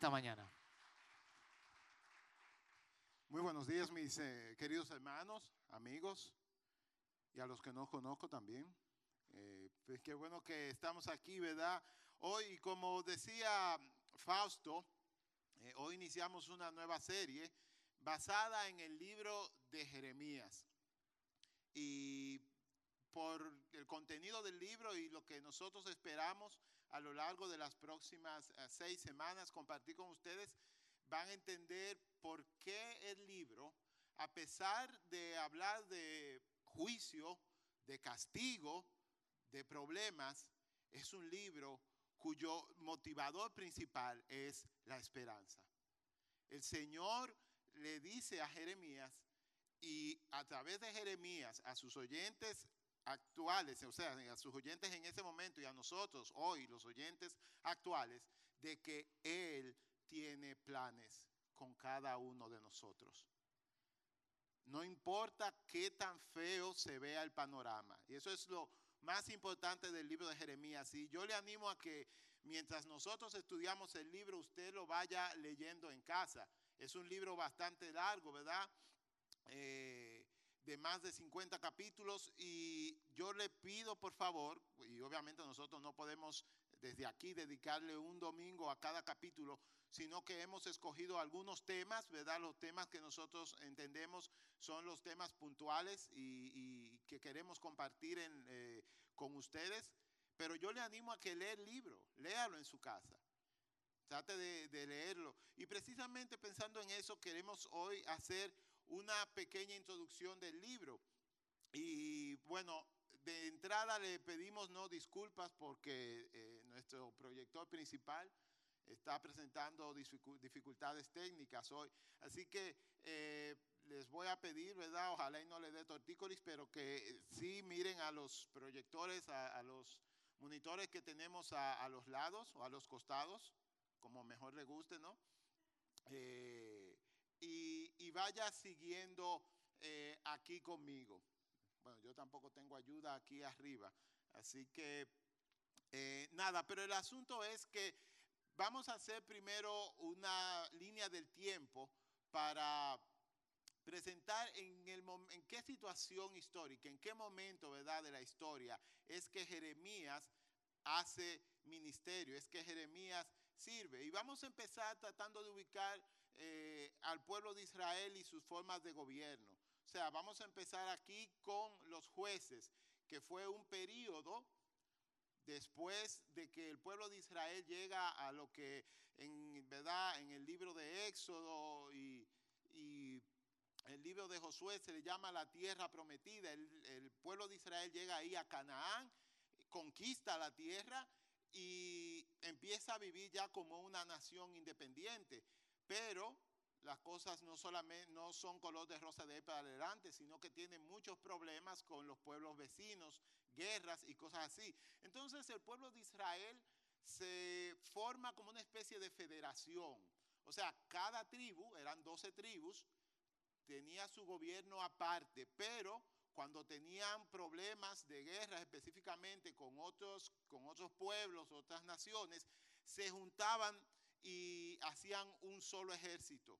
esta mañana. Muy buenos días, mis eh, queridos hermanos, amigos y a los que no conozco también. Eh, pues qué bueno que estamos aquí, ¿verdad? Hoy, como decía Fausto, eh, hoy iniciamos una nueva serie basada en el libro de Jeremías. Y por el contenido del libro y lo que nosotros esperamos a lo largo de las próximas eh, seis semanas compartir con ustedes, van a entender por qué el libro, a pesar de hablar de juicio, de castigo, de problemas, es un libro cuyo motivador principal es la esperanza. El Señor le dice a Jeremías y a través de Jeremías a sus oyentes actuales, o sea, a sus oyentes en ese momento y a nosotros hoy, los oyentes actuales, de que Él tiene planes con cada uno de nosotros. No importa qué tan feo se vea el panorama. Y eso es lo más importante del libro de Jeremías. Y yo le animo a que mientras nosotros estudiamos el libro, usted lo vaya leyendo en casa. Es un libro bastante largo, ¿verdad? Eh, de más de 50 capítulos y yo le pido por favor, y obviamente nosotros no podemos desde aquí dedicarle un domingo a cada capítulo, sino que hemos escogido algunos temas, ¿verdad? Los temas que nosotros entendemos son los temas puntuales y, que queremos compartir eh, con ustedes, pero yo le animo a que lea el libro, léalo en su casa. Trate de leerlo. Y precisamente pensando en eso, queremos hoy hacer una pequeña introducción del libro. Y bueno, de entrada le pedimos no disculpas porque eh, nuestro proyector principal está presentando dificultades técnicas hoy. Así que eh, les voy a pedir, ¿verdad? Ojalá y no le dé tortícolis, pero que sí miren a los proyectores, a, los monitores que tenemos a, los lados o a los costados, como mejor le guste, ¿no? Eh, y, vaya siguiendo eh, aquí conmigo. Bueno, yo tampoco tengo ayuda aquí arriba, así que eh, nada, pero el asunto es que vamos a hacer primero una línea del tiempo para presentar en, el, en qué situación histórica, en qué momento ¿verdad? de la historia es que Jeremías hace ministerio, es que Jeremías sirve. Y vamos a empezar tratando de ubicar eh, al pueblo de Israel y sus formas de gobierno. O sea, vamos a empezar aquí con los jueces, que fue un periodo después de que el pueblo de Israel llega a lo que en verdad en el libro de Éxodo y, el libro de Josué se le llama la tierra prometida. El, el pueblo de Israel llega ahí a Canaán, conquista la tierra y empieza a vivir ya como una nación independiente. Pero las cosas no son color de rosa de ahí adelante, sino que tienen muchos problemas con los pueblos vecinos, guerras y cosas así. Entonces el pueblo de Israel se forma como una especie de federación. O sea, cada tribu, eran 12 tribus, tenía su gobierno aparte, pero cuando tenían problemas de guerra específicamente con con otros pueblos, otras naciones, se juntaban y hacían un solo ejército.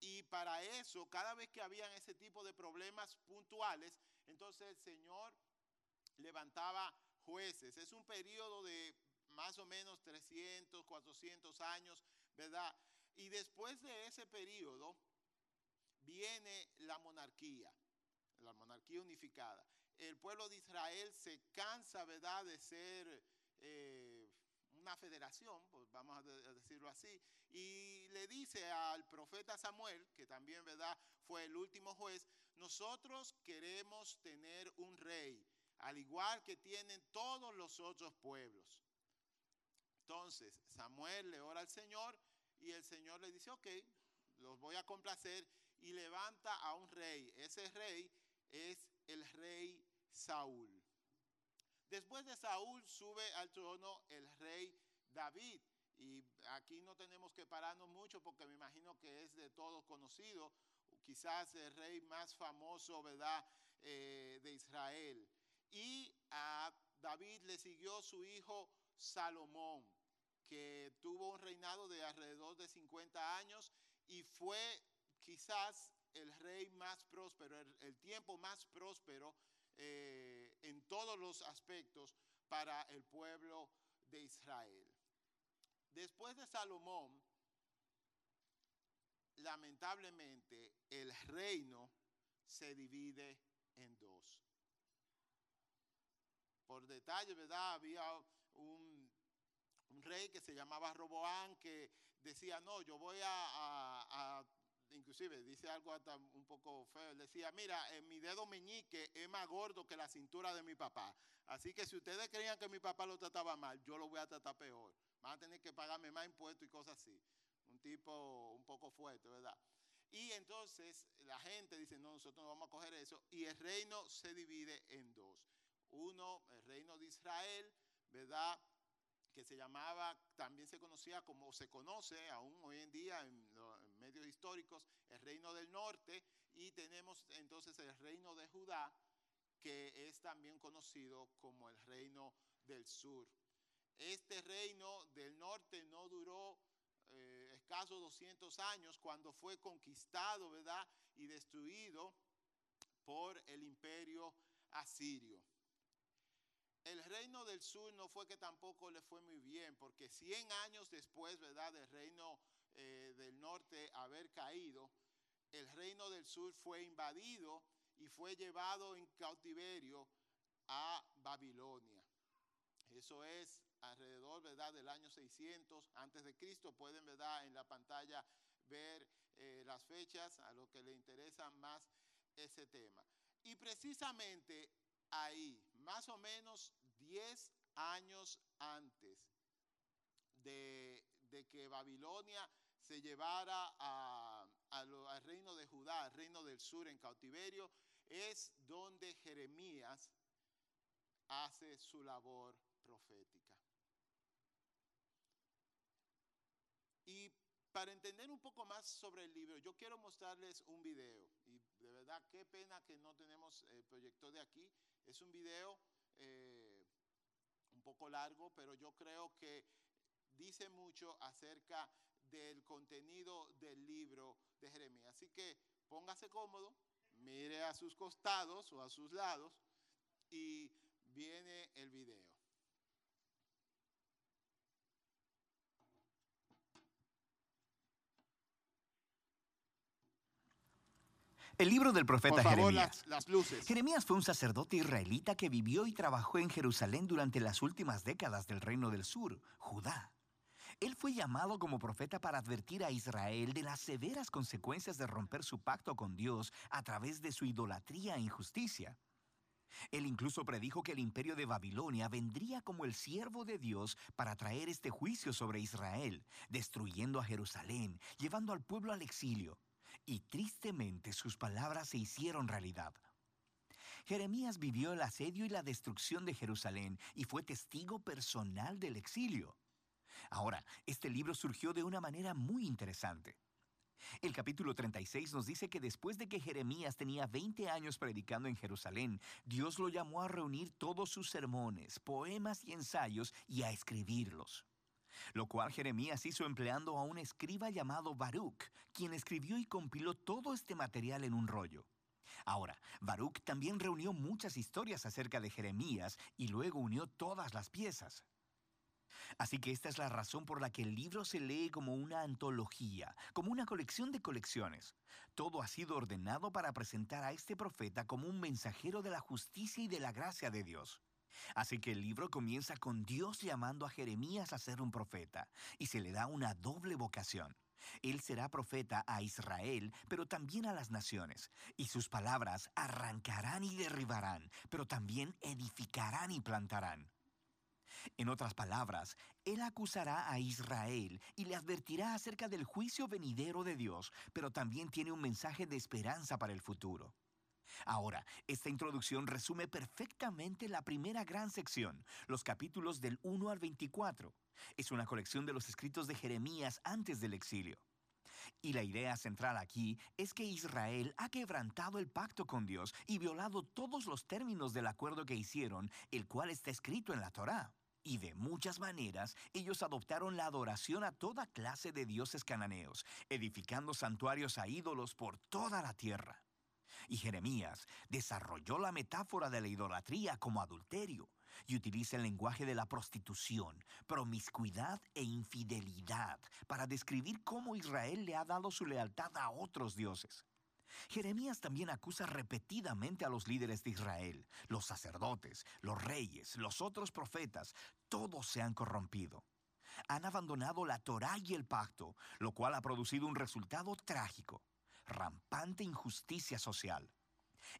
Y para eso, cada vez que habían ese tipo de problemas puntuales, entonces el Señor levantaba jueces. Es un periodo de más o menos 300, 400 años, ¿verdad? Y después de ese periodo viene la monarquía, la monarquía unificada. El pueblo de Israel se cansa, ¿verdad?, de ser... Eh, federación, pues vamos a decirlo así, y le dice al profeta Samuel, que también ¿verdad? fue el último juez, nosotros queremos tener un rey, al igual que tienen todos los otros pueblos. Entonces Samuel le ora al Señor y el Señor le dice, ok, los voy a complacer y levanta a un rey. Ese rey es el rey Saúl. Después de Saúl sube al trono el rey David. Y aquí no tenemos que pararnos mucho porque me imagino que es de todos conocido, quizás el rey más famoso, ¿verdad?, eh, de Israel. Y a David le siguió su hijo Salomón, que tuvo un reinado de alrededor de 50 años y fue quizás el rey más próspero, el, tiempo más próspero eh, en todos los aspectos para el pueblo de Israel. Después de Salomón, lamentablemente el reino se divide en dos. Por detalle, ¿verdad? Había un, rey que se llamaba Roboán que decía, no, yo voy a, inclusive dice algo hasta un poco feo, decía, mira, mi dedo meñique es más gordo que la cintura de mi papá. Así que si ustedes creían que mi papá lo trataba mal, yo lo voy a tratar peor. Van a tener que pagarme más impuestos y cosas así. Un tipo un poco fuerte, ¿verdad? Y entonces la gente dice, no, nosotros no vamos a coger eso. Y el reino se divide en dos. Uno, el reino de Israel, ¿verdad? Que se llamaba, también se conocía como se conoce aún hoy en día en medios históricos, el reino del norte. Y tenemos entonces el reino de Judá, que es también conocido como el reino del sur. Este reino del norte no duró eh, escasos 200 años cuando fue conquistado, ¿verdad? Y destruido por el imperio asirio. El reino del sur no fue que tampoco le fue muy bien, porque 100 años después, ¿verdad? Del reino eh, del norte haber caído, el reino del sur fue invadido y fue llevado en cautiverio a Babilonia. Eso es alrededor ¿verdad? del año 600 antes de Cristo. Pueden ¿verdad? en la pantalla ver eh, las fechas a los que le interesa más ese tema. Y precisamente ahí, más o menos 10 años antes de, que Babilonia se llevara al reino de Judá, al reino del sur en cautiverio, es donde Jeremías hace su labor profética. Y para entender un poco más sobre el libro, yo quiero mostrarles un video. Y de verdad, qué pena que no tenemos el proyector de aquí. Es un video eh, un poco largo, pero yo creo que dice mucho acerca del contenido del libro de Jeremías. Así que póngase cómodo, mire a sus costados o a sus lados y viene el video. El libro del profeta Jeremías. Jeremías fue un sacerdote israelita que vivió y trabajó en Jerusalén durante las últimas décadas del reino del sur, Judá. Él fue llamado como profeta para advertir a Israel de las severas consecuencias de romper su pacto con Dios a través de su idolatría e injusticia. Él incluso predijo que el imperio de Babilonia vendría como el siervo de Dios para traer este juicio sobre Israel, destruyendo a Jerusalén, llevando al pueblo al exilio y tristemente sus palabras se hicieron realidad. Jeremías vivió el asedio y la destrucción de Jerusalén y fue testigo personal del exilio. Ahora, este libro surgió de una manera muy interesante. El capítulo 36 nos dice que después de que Jeremías tenía 20 años predicando en Jerusalén, Dios lo llamó a reunir todos sus sermones, poemas y ensayos y a escribirlos lo cual Jeremías hizo empleando a un escriba llamado Baruch, quien escribió y compiló todo este material en un rollo. Ahora, Baruch también reunió muchas historias acerca de Jeremías y luego unió todas las piezas. Así que esta es la razón por la que el libro se lee como una antología, como una colección de colecciones. Todo ha sido ordenado para presentar a este profeta como un mensajero de la justicia y de la gracia de Dios. Así que el libro comienza con Dios llamando a Jeremías a ser un profeta y se le da una doble vocación. Él será profeta a Israel, pero también a las naciones, y sus palabras arrancarán y derribarán, pero también edificarán y plantarán. En otras palabras, Él acusará a Israel y le advertirá acerca del juicio venidero de Dios, pero también tiene un mensaje de esperanza para el futuro. Ahora, esta introducción resume perfectamente la primera gran sección, los capítulos del 1 al 24. Es una colección de los escritos de Jeremías antes del exilio. Y la idea central aquí es que Israel ha quebrantado el pacto con Dios y violado todos los términos del acuerdo que hicieron, el cual está escrito en la Torá. Y de muchas maneras ellos adoptaron la adoración a toda clase de dioses cananeos, edificando santuarios a ídolos por toda la tierra. Y Jeremías desarrolló la metáfora de la idolatría como adulterio y utiliza el lenguaje de la prostitución, promiscuidad e infidelidad para describir cómo Israel le ha dado su lealtad a otros dioses. Jeremías también acusa repetidamente a los líderes de Israel, los sacerdotes, los reyes, los otros profetas, todos se han corrompido. Han abandonado la Torá y el pacto, lo cual ha producido un resultado trágico, rampante injusticia social.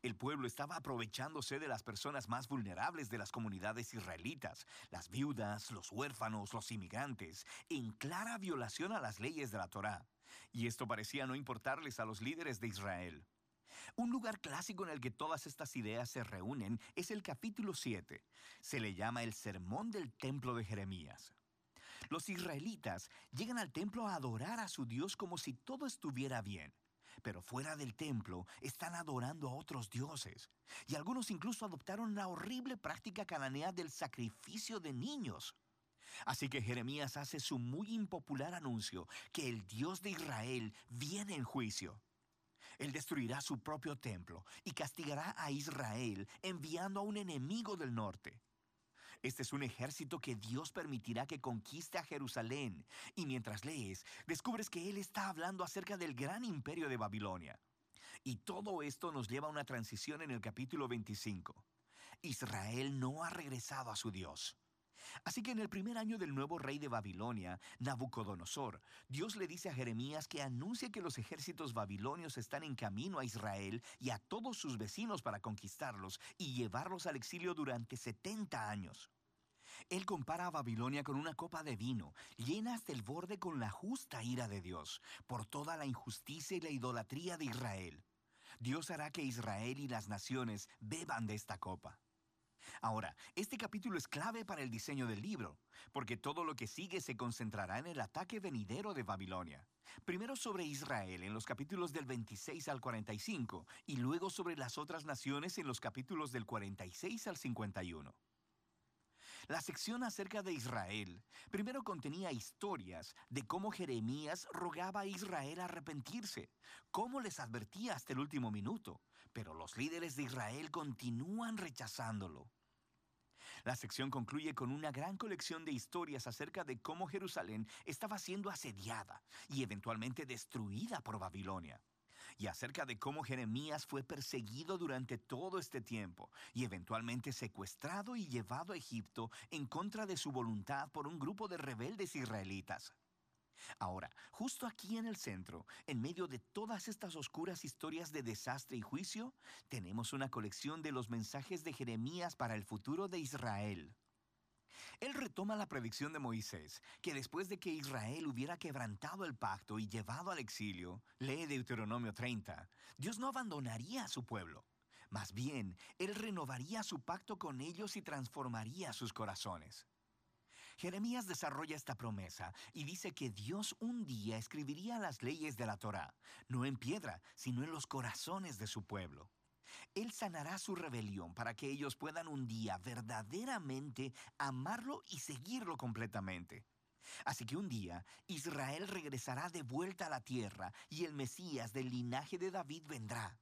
El pueblo estaba aprovechándose de las personas más vulnerables de las comunidades israelitas, las viudas, los huérfanos, los inmigrantes, en clara violación a las leyes de la Torá. Y esto parecía no importarles a los líderes de Israel. Un lugar clásico en el que todas estas ideas se reúnen es el capítulo 7. Se le llama el Sermón del Templo de Jeremías. Los israelitas llegan al templo a adorar a su Dios como si todo estuviera bien pero fuera del templo están adorando a otros dioses. Y algunos incluso adoptaron la horrible práctica cananea del sacrificio de niños. Así que Jeremías hace su muy impopular anuncio que el Dios de Israel viene en juicio. Él destruirá su propio templo y castigará a Israel enviando a un enemigo del norte. Este es un ejército que Dios permitirá que conquiste a Jerusalén. Y mientras lees, descubres que Él está hablando acerca del gran imperio de Babilonia. Y todo esto nos lleva a una transición en el capítulo 25. Israel no ha regresado a su Dios. Así que en el primer año del nuevo rey de Babilonia, Nabucodonosor, Dios le dice a Jeremías que anuncie que los ejércitos babilonios están en camino a Israel y a todos sus vecinos para conquistarlos y llevarlos al exilio durante 70 años. Él compara a Babilonia con una copa de vino, llena hasta el borde con la justa ira de Dios, por toda la injusticia y la idolatría de Israel. Dios hará que Israel y las naciones beban de esta copa. Ahora, este capítulo es clave para el diseño del libro, porque todo lo que sigue se concentrará en el ataque venidero de Babilonia. Primero sobre Israel en los capítulos del 26 al 45 y luego sobre las otras naciones en los capítulos del 46 al 51. La sección acerca de Israel primero contenía historias de cómo Jeremías rogaba a Israel arrepentirse, cómo les advertía hasta el último minuto, pero los líderes de Israel continúan rechazándolo. La sección concluye con una gran colección de historias acerca de cómo Jerusalén estaba siendo asediada y eventualmente destruida por Babilonia. Y acerca de cómo Jeremías fue perseguido durante todo este tiempo y eventualmente secuestrado y llevado a Egipto en contra de su voluntad por un grupo de rebeldes israelitas. Ahora, justo aquí en el centro, en medio de todas estas oscuras historias de desastre y juicio, tenemos una colección de los mensajes de Jeremías para el futuro de Israel. Él retoma la predicción de Moisés, que después de que Israel hubiera quebrantado el pacto y llevado al exilio, lee Deuteronomio 30, Dios no abandonaría a su pueblo. Más bien, Él renovaría su pacto con ellos y transformaría sus corazones. Jeremías desarrolla esta promesa y dice que Dios un día escribiría las leyes de la Torá, no en piedra, sino en los corazones de su pueblo. Él sanará su rebelión para que ellos puedan un día verdaderamente amarlo y seguirlo completamente. Así que un día Israel regresará de vuelta a la tierra y el Mesías del linaje de David vendrá.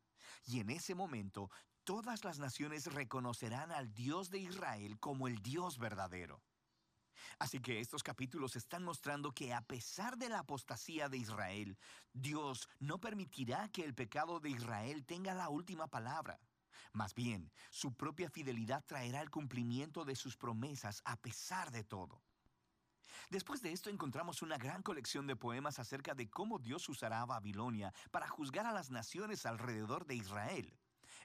Y en ese momento todas las naciones reconocerán al Dios de Israel como el Dios verdadero. Así que estos capítulos están mostrando que a pesar de la apostasía de Israel, Dios no permitirá que el pecado de Israel tenga la última palabra. Más bien, su propia fidelidad traerá el cumplimiento de sus promesas a pesar de todo. Después de esto encontramos una gran colección de poemas acerca de cómo Dios usará a Babilonia para juzgar a las naciones alrededor de Israel.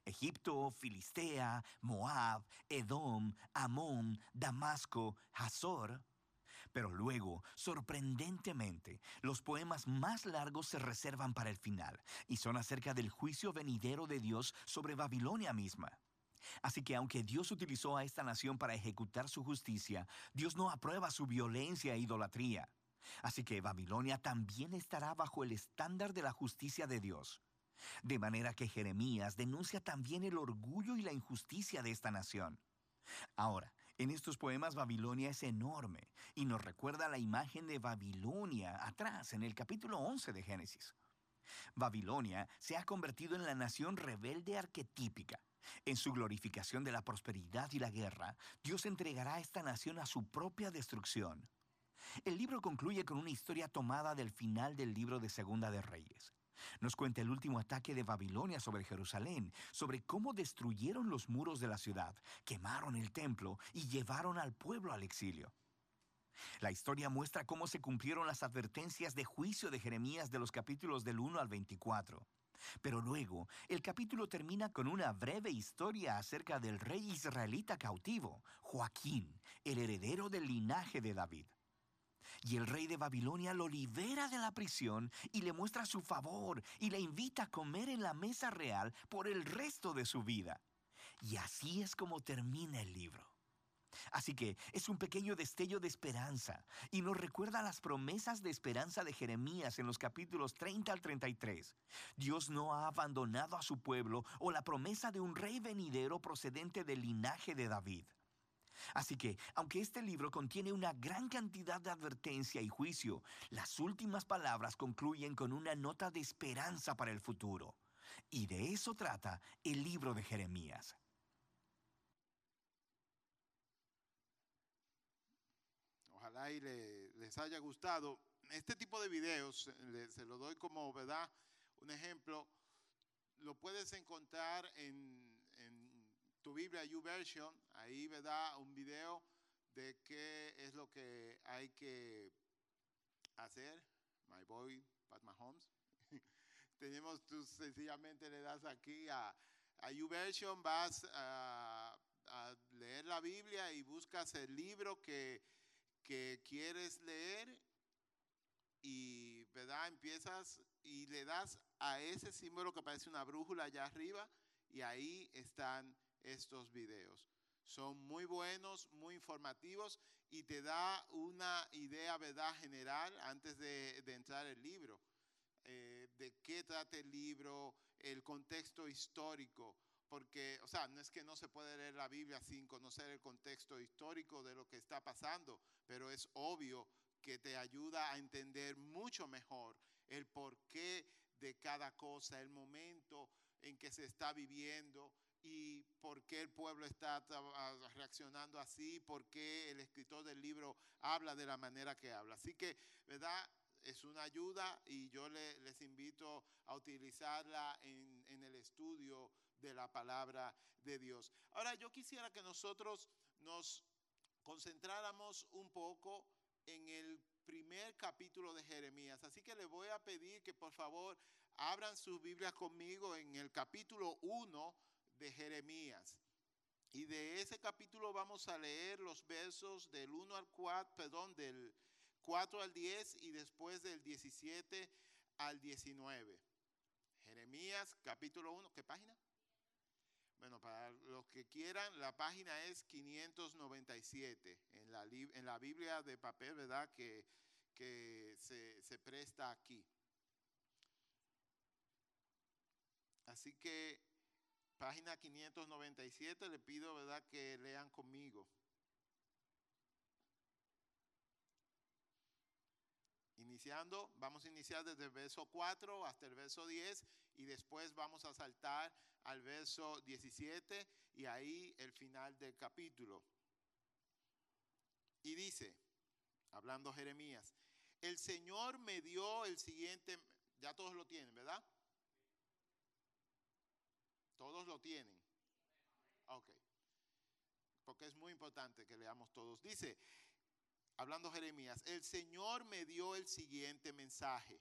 Egipto, Filistea, Moab, Edom, Amón, Damasco, Hazor. Pero luego, sorprendentemente, los poemas más largos se reservan para el final y son acerca del juicio venidero de Dios sobre Babilonia misma. Así que aunque Dios utilizó a esta nación para ejecutar su justicia, Dios no aprueba su violencia e idolatría. Así que Babilonia también estará bajo el estándar de la justicia de Dios. De manera que Jeremías denuncia también el orgullo y la injusticia de esta nación. Ahora, En estos poemas Babilonia es enorme y nos recuerda la imagen de Babilonia atrás en el capítulo 11 de Génesis. Babilonia se ha convertido en la nación rebelde arquetípica. En su glorificación de la prosperidad y la guerra, Dios entregará a esta nación a su propia destrucción. El libro concluye con una historia tomada del final del libro de Segunda de Reyes. Nos cuenta el último ataque de Babilonia sobre Jerusalén, sobre cómo destruyeron los muros de la ciudad, quemaron el templo y llevaron al pueblo al exilio. La historia muestra cómo se cumplieron las advertencias de juicio de Jeremías de los capítulos del 1 al 24. Pero luego, el capítulo termina con una breve historia acerca del rey israelita cautivo, Joaquín, el heredero del linaje de David. Y el rey de Babilonia lo libera de la prisión y le muestra su favor y le invita a comer en la mesa real por el resto de su vida. Y así es como termina el libro. Así que es un pequeño destello de esperanza y nos recuerda las promesas de esperanza de Jeremías en los capítulos 30 al 33. Dios no ha abandonado a su pueblo o la promesa de un rey venidero procedente del linaje de David. Así que, aunque este libro contiene una gran cantidad de advertencia y juicio, las últimas palabras concluyen con una nota de esperanza para el futuro. Y de eso trata el libro de Jeremías. Ojalá y les haya gustado. Este tipo de videos, se lo doy como, ¿verdad? Un ejemplo, lo puedes encontrar en tu Biblia YouVersion, ahí da un video de qué es lo que hay que hacer. My boy, Pat Mahomes. Tenemos, tú sencillamente le das aquí a, a YouVersion, vas a, a, leer la Biblia y buscas el libro que, que quieres leer y ¿verdad? empiezas y le das a ese símbolo que parece una brújula allá arriba y ahí están estos videos. Son muy buenos, muy informativos y te da una idea, ¿verdad?, general antes de, entrar el libro. Eh, de qué trata el libro, el contexto histórico, porque, o sea, no es que no se puede leer la Biblia sin conocer el contexto histórico de lo que está pasando, pero es obvio que te ayuda a entender mucho mejor el porqué de cada cosa, el momento en que se está viviendo, y por qué el pueblo está reaccionando así, por qué el escritor del libro habla de la manera que habla. Así que, ¿verdad? Es una ayuda y yo les invito a utilizarla en, el estudio de la palabra de Dios. Ahora, yo quisiera que nosotros nos concentráramos un poco en el primer capítulo de Jeremías. Así que le voy a pedir que por favor abran sus Biblias conmigo en el capítulo 1 de Jeremías. Y de ese capítulo vamos a leer los versos del 1 al 4, perdón, del 4 al 10 y después del 17 al 19. Jeremías capítulo 1, ¿qué página? Bueno, para los que quieran, la página es 597 en la, en la Biblia de papel, ¿verdad? Que, que se, se presta aquí. Así que página 597, le pido, ¿verdad?, que lean conmigo. Iniciando, vamos a iniciar desde el verso 4 hasta el verso 10 y después vamos a saltar al verso 17 y ahí el final del capítulo. Y dice, hablando Jeremías, el Señor me dio el siguiente, ya todos lo tienen, ¿verdad? Todos lo tienen. Ok. Porque es muy importante que leamos todos. Dice, hablando Jeremías, el Señor me dio el siguiente mensaje.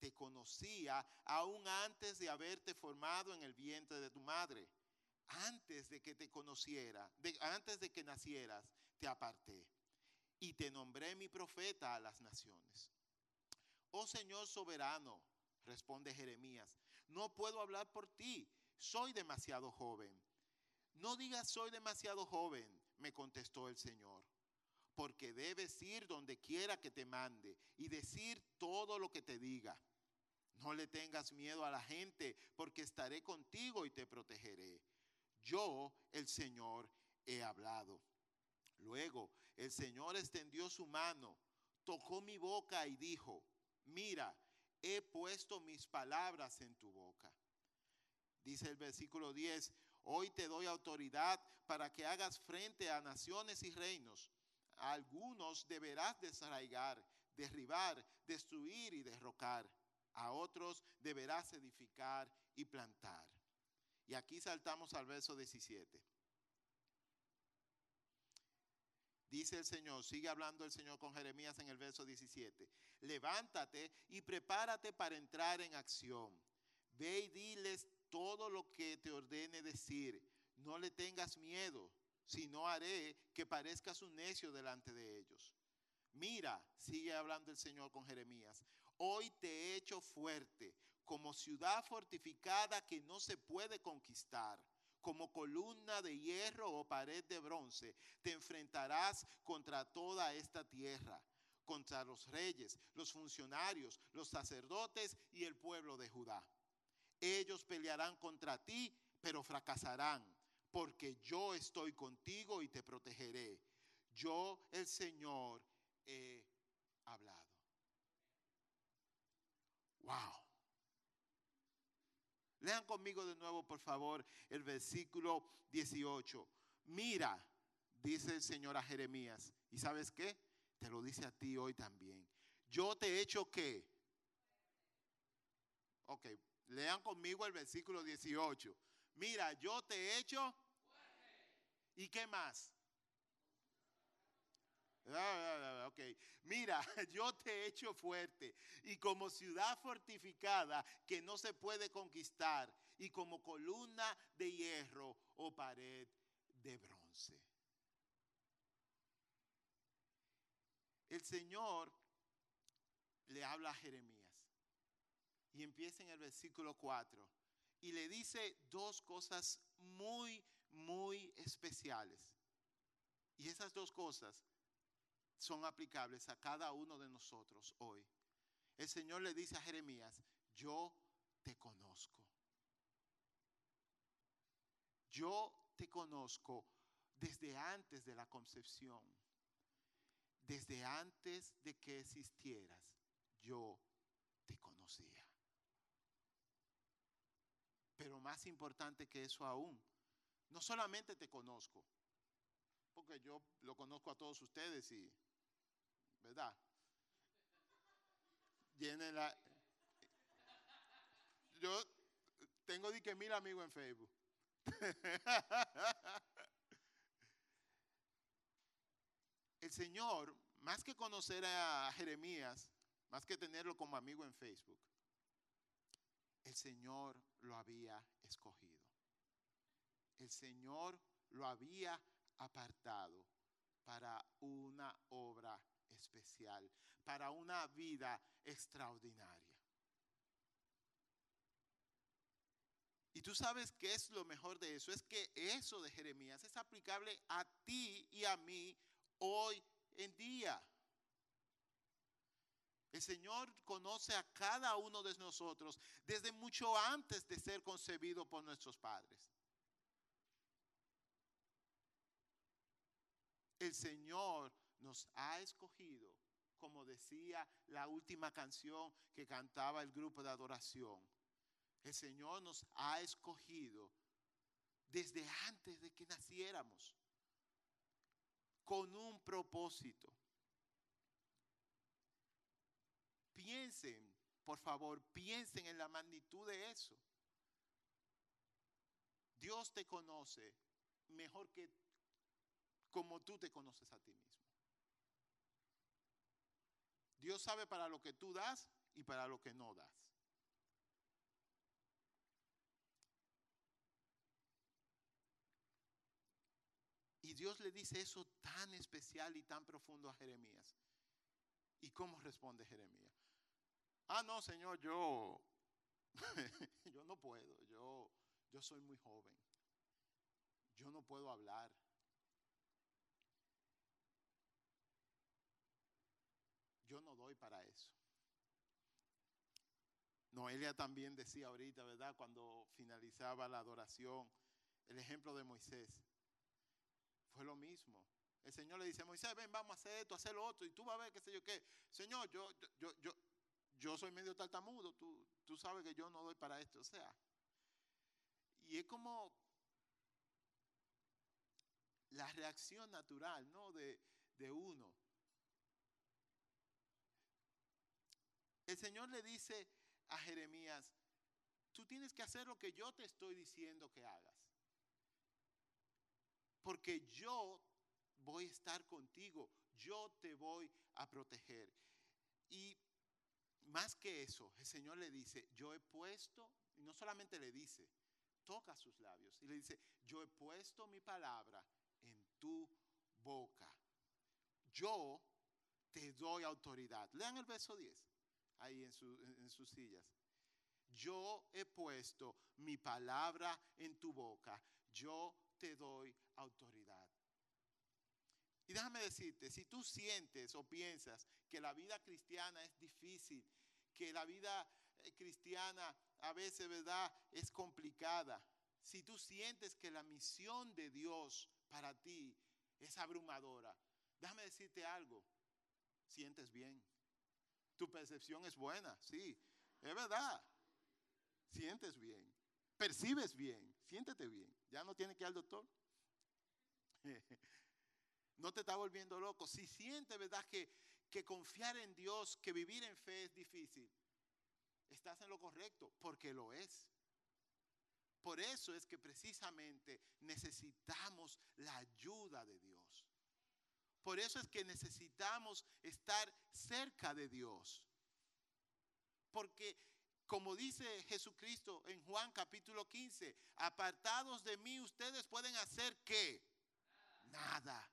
Te conocía aún antes de haberte formado en el vientre de tu madre. Antes de que te conociera, antes de que nacieras, te aparté y te nombré mi profeta a las naciones. Oh Señor soberano, responde Jeremías, no puedo hablar por ti soy demasiado joven. No digas soy demasiado joven, me contestó el Señor, porque debes ir donde quiera que te mande y decir todo lo que te diga. No le tengas miedo a la gente, porque estaré contigo y te protegeré. Yo, el Señor, he hablado. Luego el Señor extendió su mano, tocó mi boca y dijo, mira, he puesto mis palabras en tu boca. Dice el versículo 10, hoy te doy autoridad para que hagas frente a naciones y reinos. A algunos deberás desarraigar, derribar, destruir y derrocar. A otros deberás edificar y plantar. Y aquí saltamos al verso 17. Dice el Señor, sigue hablando el Señor con Jeremías en el verso 17. Levántate y prepárate para entrar en acción. Ve y diles todo lo que te ordene decir. No le tengas miedo, sino haré que parezcas un necio delante de ellos. Mira, sigue hablando el Señor con Jeremías. Hoy te he hecho fuerte, como ciudad fortificada que no se puede conquistar como columna de hierro o pared de bronce, te enfrentarás contra toda esta tierra, contra los reyes, los funcionarios, los sacerdotes y el pueblo de Judá. Ellos pelearán contra ti, pero fracasarán, porque yo estoy contigo y te protegeré. Yo, el Señor, he hablado. Wow. Lean conmigo de nuevo, por favor, el versículo 18. Mira, dice el Señor a Jeremías. ¿Y sabes qué? Te lo dice a ti hoy también. Yo te he hecho qué. Ok, lean conmigo el versículo 18. Mira, yo te he hecho. ¿Y qué más? Ah, ok, mira, yo te he hecho fuerte y como ciudad fortificada que no se puede conquistar y como columna de hierro o pared de bronce. El Señor le habla a Jeremías y empieza en el versículo 4 y le dice dos cosas muy, muy especiales. Y esas dos cosas son aplicables a cada uno de nosotros hoy. El Señor le dice a Jeremías, yo te conozco. Yo te conozco desde antes de la concepción, desde antes de que existieras, yo te conocía. Pero más importante que eso aún, no solamente te conozco, porque yo lo conozco a todos ustedes y ¿verdad? Tiene la... Yo tengo de que mil amigos en Facebook. El Señor, más que conocer a Jeremías, más que tenerlo como amigo en Facebook, el Señor lo había escogido. El Señor lo había apartado para una obra especial, para una vida extraordinaria. Y tú sabes qué es lo mejor de eso, es que eso de Jeremías es aplicable a ti y a mí hoy en día. El Señor conoce a cada uno de nosotros desde mucho antes de ser concebido por nuestros padres. El Señor nos ha escogido, como decía la última canción que cantaba el grupo de adoración. El Señor nos ha escogido desde antes de que naciéramos, con un propósito. Piensen, por favor, piensen en la magnitud de eso. Dios te conoce mejor que como tú te conoces a ti mismo. Dios sabe para lo que tú das y para lo que no das. Y Dios le dice eso tan especial y tan profundo a Jeremías. ¿Y cómo responde Jeremías? Ah, no, Señor, yo, yo no puedo, yo, yo soy muy joven, yo no puedo hablar, yo no doy para eso. Noelia también decía ahorita, ¿verdad? Cuando finalizaba la adoración, el ejemplo de Moisés. Fue lo mismo. El Señor le dice Moisés, ven, vamos a hacer esto, hacer lo otro, y tú vas a ver qué sé yo qué. Señor, yo, yo, yo, yo soy medio tartamudo, tú, tú sabes que yo no doy para esto. O sea, y es como la reacción natural, ¿no? De, de uno. El Señor le dice a Jeremías, tú tienes que hacer lo que yo te estoy diciendo que hagas. Porque yo voy a estar contigo, yo te voy a proteger. Y más que eso, el Señor le dice, yo he puesto, y no solamente le dice, toca sus labios y le dice, yo he puesto mi palabra en tu boca. Yo te doy autoridad. Lean el verso 10, ahí en, sus sillas. Yo he puesto mi palabra en tu boca. Yo te doy autoridad. Y déjame decirte, si tú sientes o piensas que la vida cristiana es difícil, que la vida eh, cristiana a veces, ¿verdad?, es complicada. Si tú sientes que la misión de Dios para ti es abrumadora, déjame decirte algo, sientes bien. Tu percepción es buena, sí, es verdad. Sientes bien, percibes bien, siéntete bien. Ya no tienes que ir al doctor. no te está volviendo loco. Si sientes, ¿verdad?, que, que confiar en Dios, que vivir en fe es difícil, estás en lo correcto, porque lo es. Por eso es que precisamente necesitamos la ayuda de Dios. Por eso es que necesitamos estar cerca de Dios. Porque como dice Jesucristo en Juan capítulo 15, apartados de mí ustedes pueden hacer qué? Nada.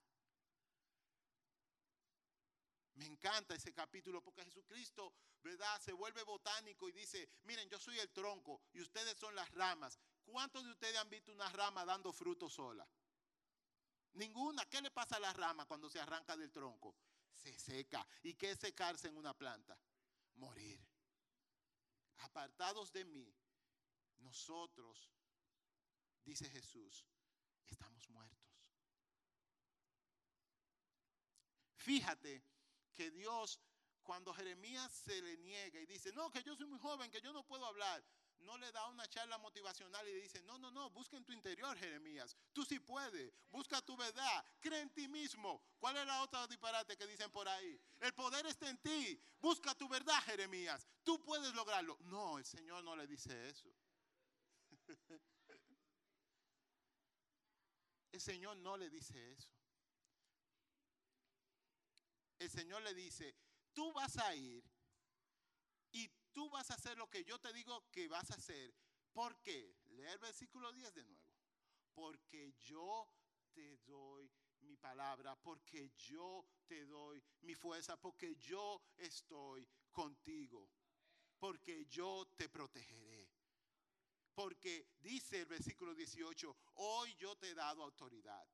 Me encanta ese capítulo porque Jesucristo, ¿verdad? Se vuelve botánico y dice, miren, yo soy el tronco y ustedes son las ramas. ¿Cuántos de ustedes han visto una rama dando fruto sola? Ninguna. ¿Qué le pasa a la rama cuando se arranca del tronco? Se seca. ¿Y qué es secarse en una planta? Morir. Apartados de mí, nosotros, dice Jesús, estamos muertos. Fíjate que Dios, cuando Jeremías se le niega y dice, no, que yo soy muy joven, que yo no puedo hablar, no le da una charla motivacional y le dice, no, no, no, busca en tu interior, Jeremías. Tú sí puedes, busca tu verdad, cree en ti mismo. ¿Cuál es la otra disparate que dicen por ahí? El poder está en ti, busca tu verdad, Jeremías. Tú puedes lograrlo. No, el Señor no le dice eso. el Señor no le dice eso el Señor le dice, tú vas a ir y tú vas a hacer lo que yo te digo que vas a hacer. ¿Por qué? Lee el versículo 10 de nuevo. Porque yo te doy mi palabra, porque yo te doy mi fuerza, porque yo estoy contigo, porque yo te protegeré. Porque dice el versículo 18, hoy yo te he dado autoridad.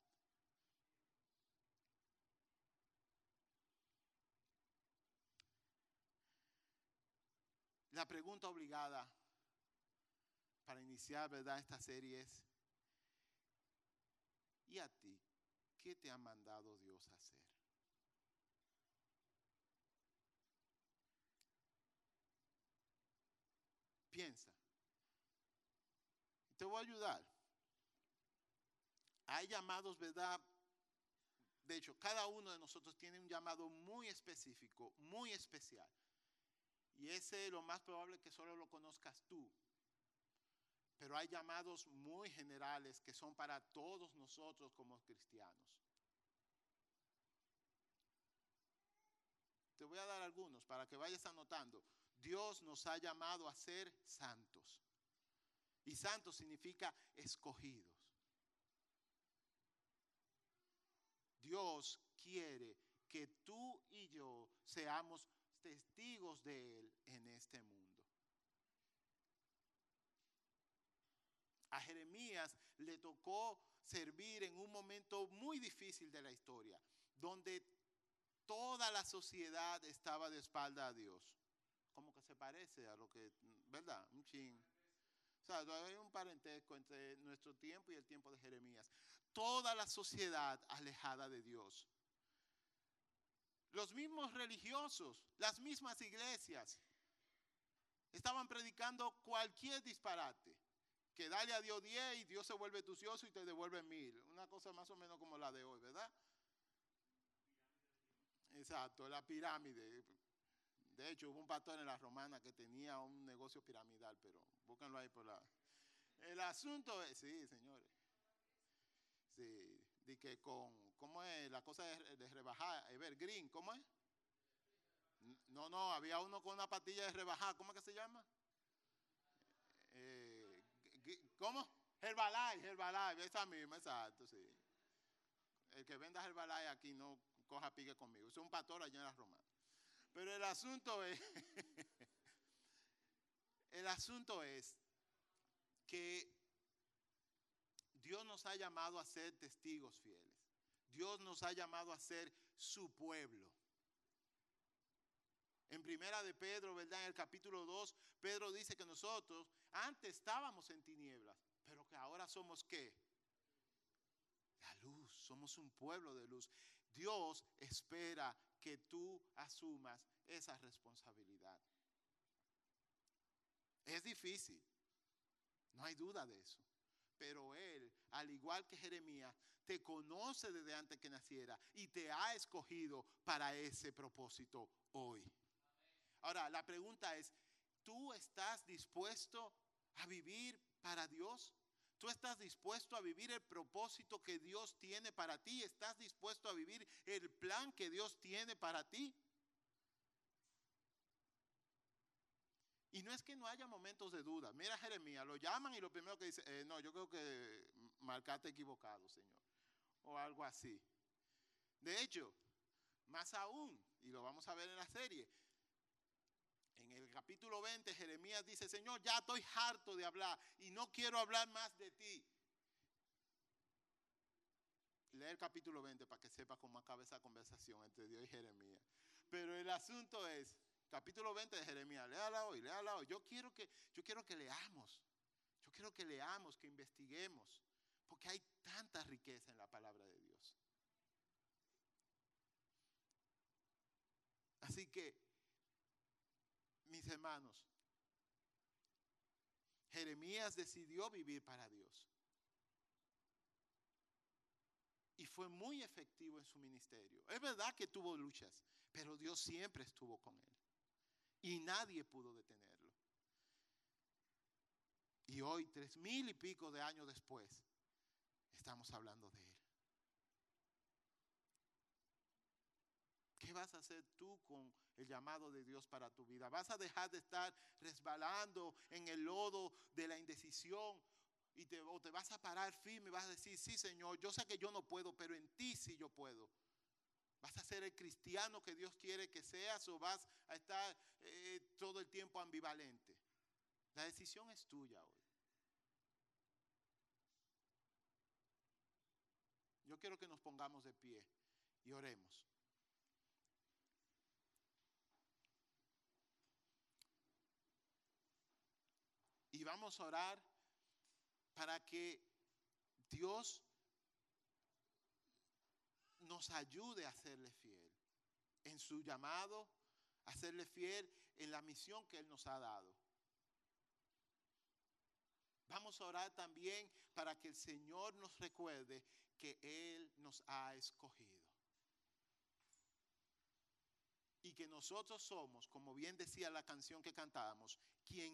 La pregunta obligada para iniciar, ¿verdad? Esta serie es, ¿y a ti qué te ha mandado Dios hacer? Piensa. Te voy a ayudar. Hay llamados, ¿verdad? De hecho, cada uno de nosotros tiene un llamado muy específico, muy especial. Y ese lo más probable que solo lo conozcas tú. Pero hay llamados muy generales que son para todos nosotros como cristianos. Te voy a dar algunos para que vayas anotando. Dios nos ha llamado a ser santos. Y santos significa escogidos. Dios quiere que tú y yo seamos testigos de Él en este mundo. A Jeremías le tocó servir en un momento muy difícil de la historia, donde toda la sociedad estaba de espalda a Dios. Como que se parece a lo que, ¿verdad? Un ching. O sea, hay un parentesco entre nuestro tiempo y el tiempo de Jeremías. toda la sociedad alejada de Dios. Los mismos religiosos, las mismas iglesias, estaban predicando cualquier disparate. Que dale a Dios 10 y Dios se vuelve tucioso y te devuelve mil. Una cosa más o menos como la de hoy, ¿verdad? Exacto, la pirámide. De hecho, hubo un pastor en la romana que tenía un negocio piramidal, pero búsquenlo ahí por la... El asunto es, sí, señores. Sí, de que con, ¿cómo es? La cosa de, de rebajar, Evergreen, ¿cómo es? No, no, había uno con una patilla de rebajar, ¿cómo es que se llama? Eh, ¿Cómo? Herbalife, Herbalife, esa misma, exacto, sí. El que venda Herbalife aquí no coja pique conmigo, es un pastor allá en la Roma. Pero el asunto es, el asunto es que Dios nos ha llamado a ser testigos fieles. Dios nos ha llamado a ser su pueblo. En primera de Pedro, ¿verdad? En el capítulo 2, Pedro dice que nosotros antes estábamos en tinieblas, pero que ahora somos qué? La luz, somos un pueblo de luz. Dios espera que tú asumas esa responsabilidad. Es difícil, no hay duda de eso. Pero Él, al igual que Jeremías, te conoce desde antes que naciera y te ha escogido para ese propósito hoy. Ahora, la pregunta es, ¿tú estás dispuesto a vivir para Dios? ¿Tú estás dispuesto a vivir el propósito que Dios tiene para ti? ¿Estás dispuesto a vivir el plan que Dios tiene para ti? Y no es que no haya momentos de duda. Mira Jeremías, lo llaman y lo primero que dice, eh, no, yo creo que marcaste equivocado, Señor. O algo así. De hecho, más aún, y lo vamos a ver en la serie, en el capítulo 20, Jeremías dice, Señor, ya estoy harto de hablar y no quiero hablar más de ti. Lee el capítulo 20 para que sepa cómo acaba esa conversación entre Dios y Jeremías. Pero el asunto es, capítulo 20 de Jeremías, léala hoy, léala hoy. Yo quiero que, yo quiero que leamos, yo quiero que leamos, que investiguemos, porque hay tanta riqueza en la palabra de Dios. Así que mis hermanos, Jeremías decidió vivir para Dios. Y fue muy efectivo en su ministerio. Es verdad que tuvo luchas, pero Dios siempre estuvo con él. Y nadie pudo detenerlo. Y hoy, tres mil y pico de años después, estamos hablando de él. ¿Qué vas a hacer tú con el llamado de Dios para tu vida? ¿Vas a dejar de estar resbalando en el lodo de la indecisión? Y te, o te vas a parar firme y vas a decir, sí Señor, yo sé que yo no puedo, pero en ti sí yo puedo. ¿Vas a ser el cristiano que Dios quiere que seas o vas a estar eh, todo el tiempo ambivalente? La decisión es tuya hoy. Yo quiero que nos pongamos de pie y oremos. Y vamos a orar para que Dios nos ayude a serle fiel en su llamado, a serle fiel en la misión que Él nos ha dado. Vamos a orar también para que el Señor nos recuerde que Él nos ha escogido. Y que nosotros somos, como bien decía la canción que cantábamos, quien